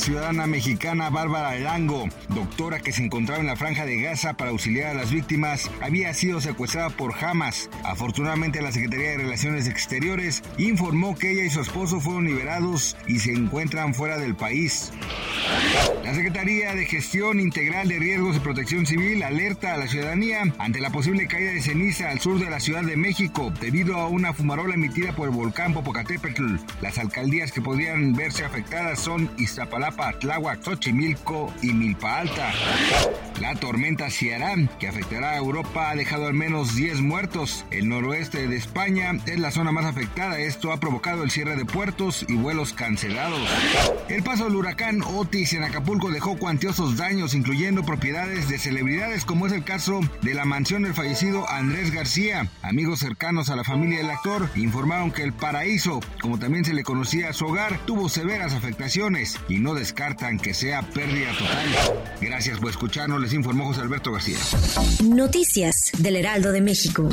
Ciudadana mexicana Bárbara Elango, doctora que se encontraba en la franja de Gaza para auxiliar a las víctimas, había sido secuestrada por Hamas. Afortunadamente la Secretaría de Relaciones Exteriores informó que ella y su esposo fueron liberados y se encuentran fuera del país. La Secretaría de Gestión Integral de Riesgos y Protección Civil alerta a la ciudadanía ante la posible caída de ceniza al sur de la Ciudad de México debido a una fumarola emitida por el volcán Popocatépetl. Las alcaldías que podrían verse afectadas son Iztapalapa, Tláhuac, Xochimilco y Milpa Alta. La tormenta Ciarán, que afectará a Europa, ha dejado al menos 10 muertos. El noroeste de España es la zona más afectada. Esto ha provocado el cierre de puertos y vuelos cancelados. El paso del huracán Otis en Acapulco dejó cuantiosos daños, incluyendo propiedades de celebridades, como es el caso de la mansión del fallecido Andrés García. Amigos cercanos a la familia del actor informaron que el paraíso, como también se le conocía a su hogar, tuvo severas afectaciones y no descartan que sea pérdida total. Gracias por escucharnos, les informó José Alberto García. Noticias del Heraldo de México.